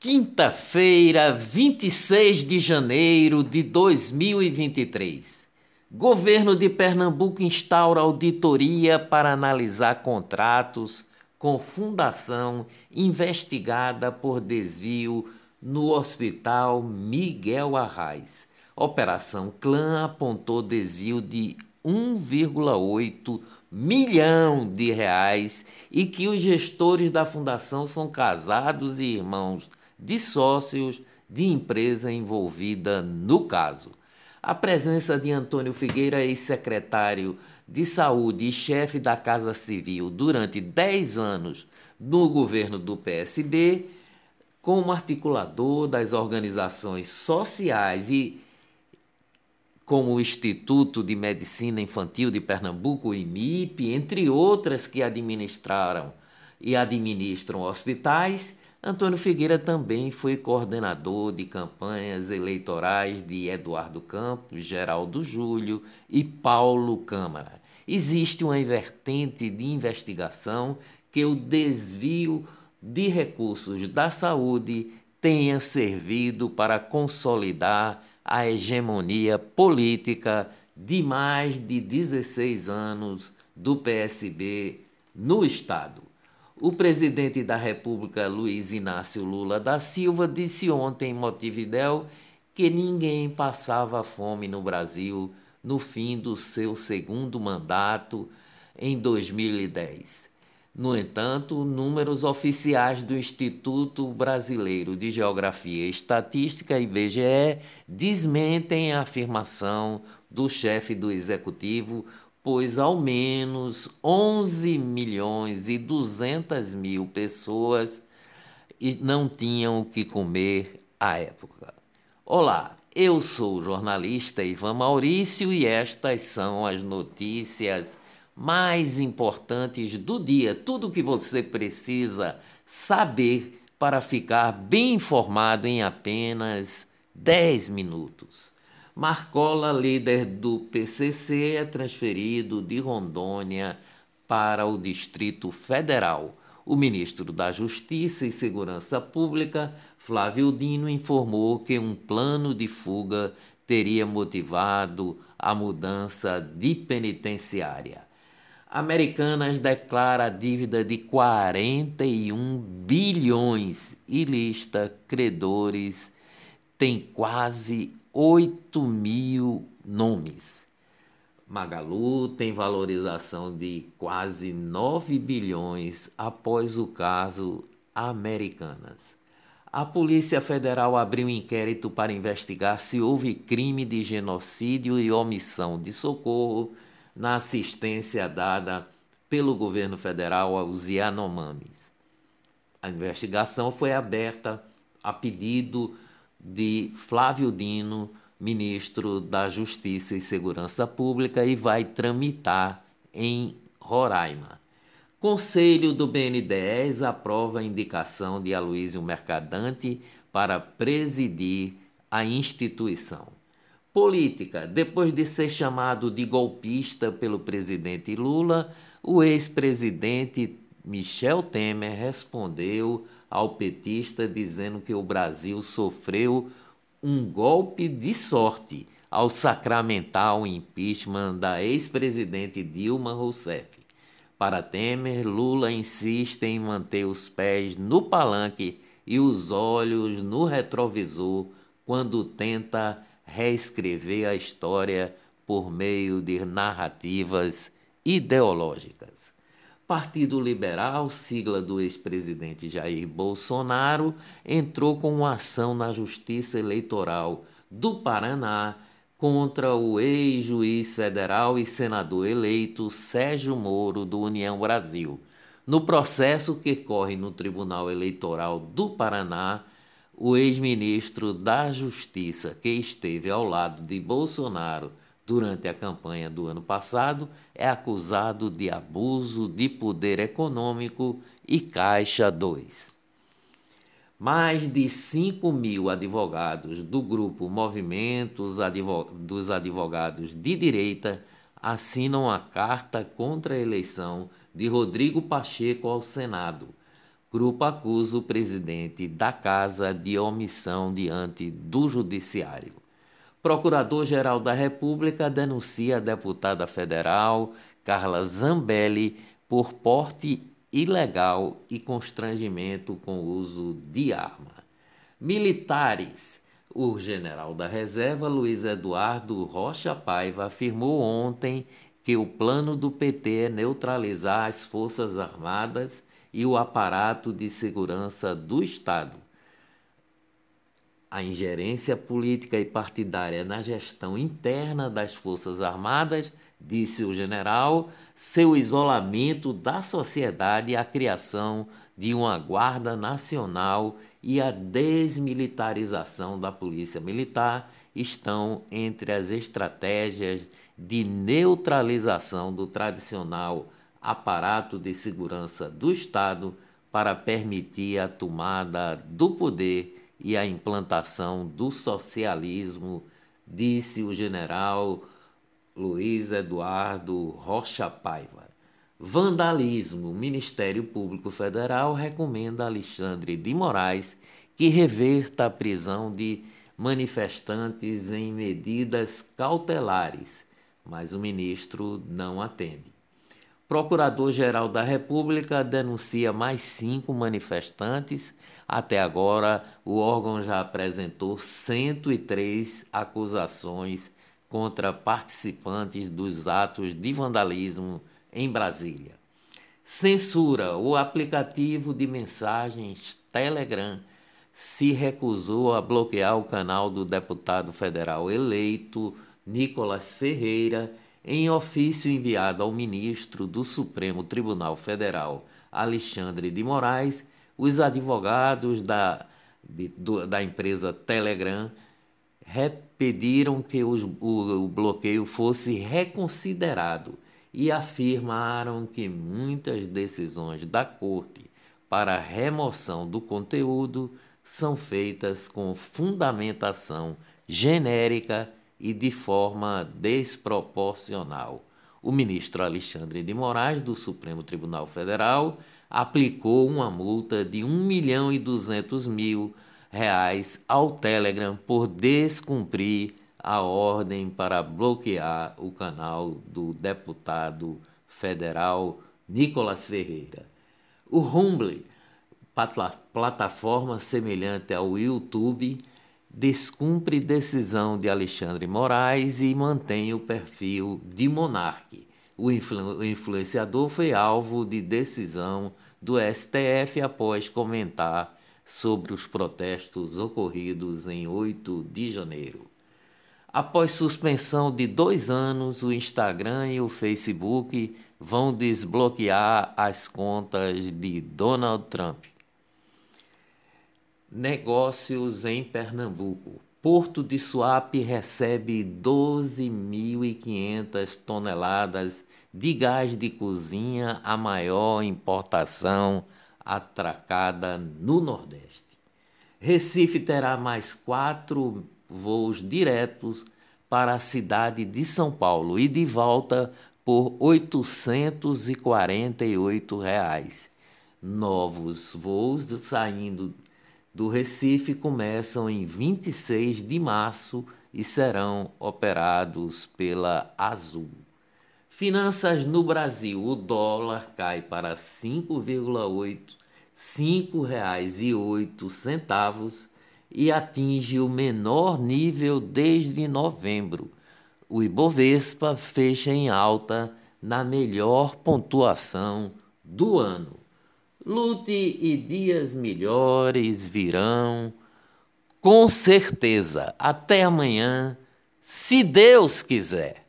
Quinta-feira, 26 de janeiro de 2023. Governo de Pernambuco instaura auditoria para analisar contratos com fundação investigada por desvio no Hospital Miguel Arraes. Operação Clã apontou desvio de 1,8 milhão de reais e que os gestores da fundação são casados e irmãos de sócios de empresa envolvida no caso. A presença de Antônio Figueira, ex-secretário de Saúde e chefe da Casa Civil durante 10 anos no governo do PSB, como articulador das organizações sociais e como o Instituto de Medicina Infantil de Pernambuco, o IMIP, entre outras que administraram e administram hospitais, Antônio Figueira também foi coordenador de campanhas eleitorais de Eduardo Campos, Geraldo Júlio e Paulo Câmara. Existe uma vertente de investigação que o desvio de recursos da saúde tenha servido para consolidar a hegemonia política de mais de 16 anos do PSB no Estado. O presidente da República, Luiz Inácio Lula da Silva, disse ontem em Montevidéu que ninguém passava fome no Brasil no fim do seu segundo mandato em 2010. No entanto, números oficiais do Instituto Brasileiro de Geografia e Estatística, IBGE, desmentem a afirmação do chefe do executivo, pois ao menos 11 milhões e 200 mil pessoas não tinham o que comer à época. Olá, eu sou o jornalista Ivan Maurício e estas são as notícias mais importantes do dia, tudo o que você precisa saber para ficar bem informado em apenas 10 minutos. Marcola, líder do PCC, é transferido de Rondônia para o Distrito Federal. O ministro da Justiça e Segurança Pública, Flávio Dino, informou que um plano de fuga teria motivado a mudança de penitenciária. Americanas declara dívida de 41 bilhões e lista credores tem quase 8 mil nomes. Magalu tem valorização de quase 9 bilhões após o caso Americanas. A Polícia Federal abriu um inquérito para investigar se houve crime de genocídio e omissão de socorro na assistência dada pelo governo federal aos Yanomamis. A investigação foi aberta a pedido de Flávio Dino, ministro da Justiça e Segurança Pública, e vai tramitar em Roraima. Conselho do BNDES aprova a indicação de Aloysio Mercadante para presidir a instituição. Política. Depois de ser chamado de golpista pelo presidente Lula, o ex-presidente Michel Temer respondeu ao petista dizendo que o Brasil sofreu um golpe de sorte ao sacramentar o impeachment da ex-presidente Dilma Rousseff. Para Temer, Lula insiste em manter os pés no palanque e os olhos no retrovisor quando tenta reescrever a história por meio de narrativas ideológicas. Partido Liberal, sigla do ex-presidente Jair Bolsonaro, entrou com uma ação na Justiça Eleitoral do Paraná contra o ex-juiz federal e senador eleito Sérgio Moro, do União Brasil. No processo que corre no Tribunal Eleitoral do Paraná, o ex-ministro da Justiça, que esteve ao lado de Bolsonaro durante a campanha do ano passado, é acusado de abuso de poder econômico e Caixa 2. Mais de 5 mil advogados do grupo Movimentos dos Advogados de Direita assinam a carta contra a eleição de Rodrigo Pacheco ao Senado. Grupo acusa o presidente da casa de omissão diante do judiciário. Procurador-Geral da República denuncia a deputada federal Carla Zambelli por porte ilegal e constrangimento com o uso de arma. Militares. O general da reserva, Luiz Eduardo Rocha Paiva, afirmou ontem que o plano do PT é neutralizar as Forças Armadas e o aparato de segurança do Estado a ingerência política e partidária na gestão interna das Forças Armadas, disse o general, seu isolamento da sociedade e a criação de uma Guarda Nacional e a desmilitarização da Polícia Militar estão entre as estratégias de neutralização do tradicional aparato de segurança do Estado para permitir a tomada do poder e a implantação do socialismo, disse o general Luiz Eduardo Rocha Paiva. Vandalismo. O Ministério Público Federal recomenda a Alexandre de Moraes que reverta a prisão de manifestantes em medidas cautelares, mas o ministro não atende. Procurador-Geral da República denuncia mais cinco manifestantes. Até agora, o órgão já apresentou 103 acusações contra participantes dos atos de vandalismo em Brasília. Censura: o aplicativo de mensagens Telegram se recusou a bloquear o canal do deputado federal eleito Nicolas Ferreira em ofício enviado ao ministro do Supremo Tribunal Federal, Alexandre de Moraes, os advogados da, de, do, da empresa Telegram pediram que os, o, o bloqueio fosse reconsiderado e afirmaram que muitas decisões da Corte para remoção do conteúdo são feitas com fundamentação genérica e de forma desproporcional. O ministro Alexandre de Moraes, do Supremo Tribunal Federal, aplicou uma multa de 1 milhão e 200 mil reais ao Telegram por descumprir a ordem para bloquear o canal do deputado federal Nicolas Ferreira. O Rumble, plataforma semelhante ao YouTube, descumpre decisão de Alexandre Moraes e mantém o perfil de monarque. O, influ influenciador foi alvo de decisão do STF após comentar sobre os protestos ocorridos em 8 de janeiro. Após suspensão de dois anos, o Instagram e o Facebook vão desbloquear as contas de Donald Trump. Negócios em Pernambuco. Porto de Suape recebe 12.500 toneladas de gás de cozinha, a maior importação atracada no Nordeste. Recife terá mais quatro voos diretos para a cidade de São Paulo e de volta por 848 reais. Novos voos saindo do Recife começam em 26 de março e serão operados pela Azul. Finanças no Brasil, o dólar cai para 5,8 R$ reais e oito centavos e atinge o menor nível desde novembro. O Ibovespa fecha em alta na melhor pontuação do ano. Lute e dias melhores virão, com certeza. Até amanhã, se Deus quiser.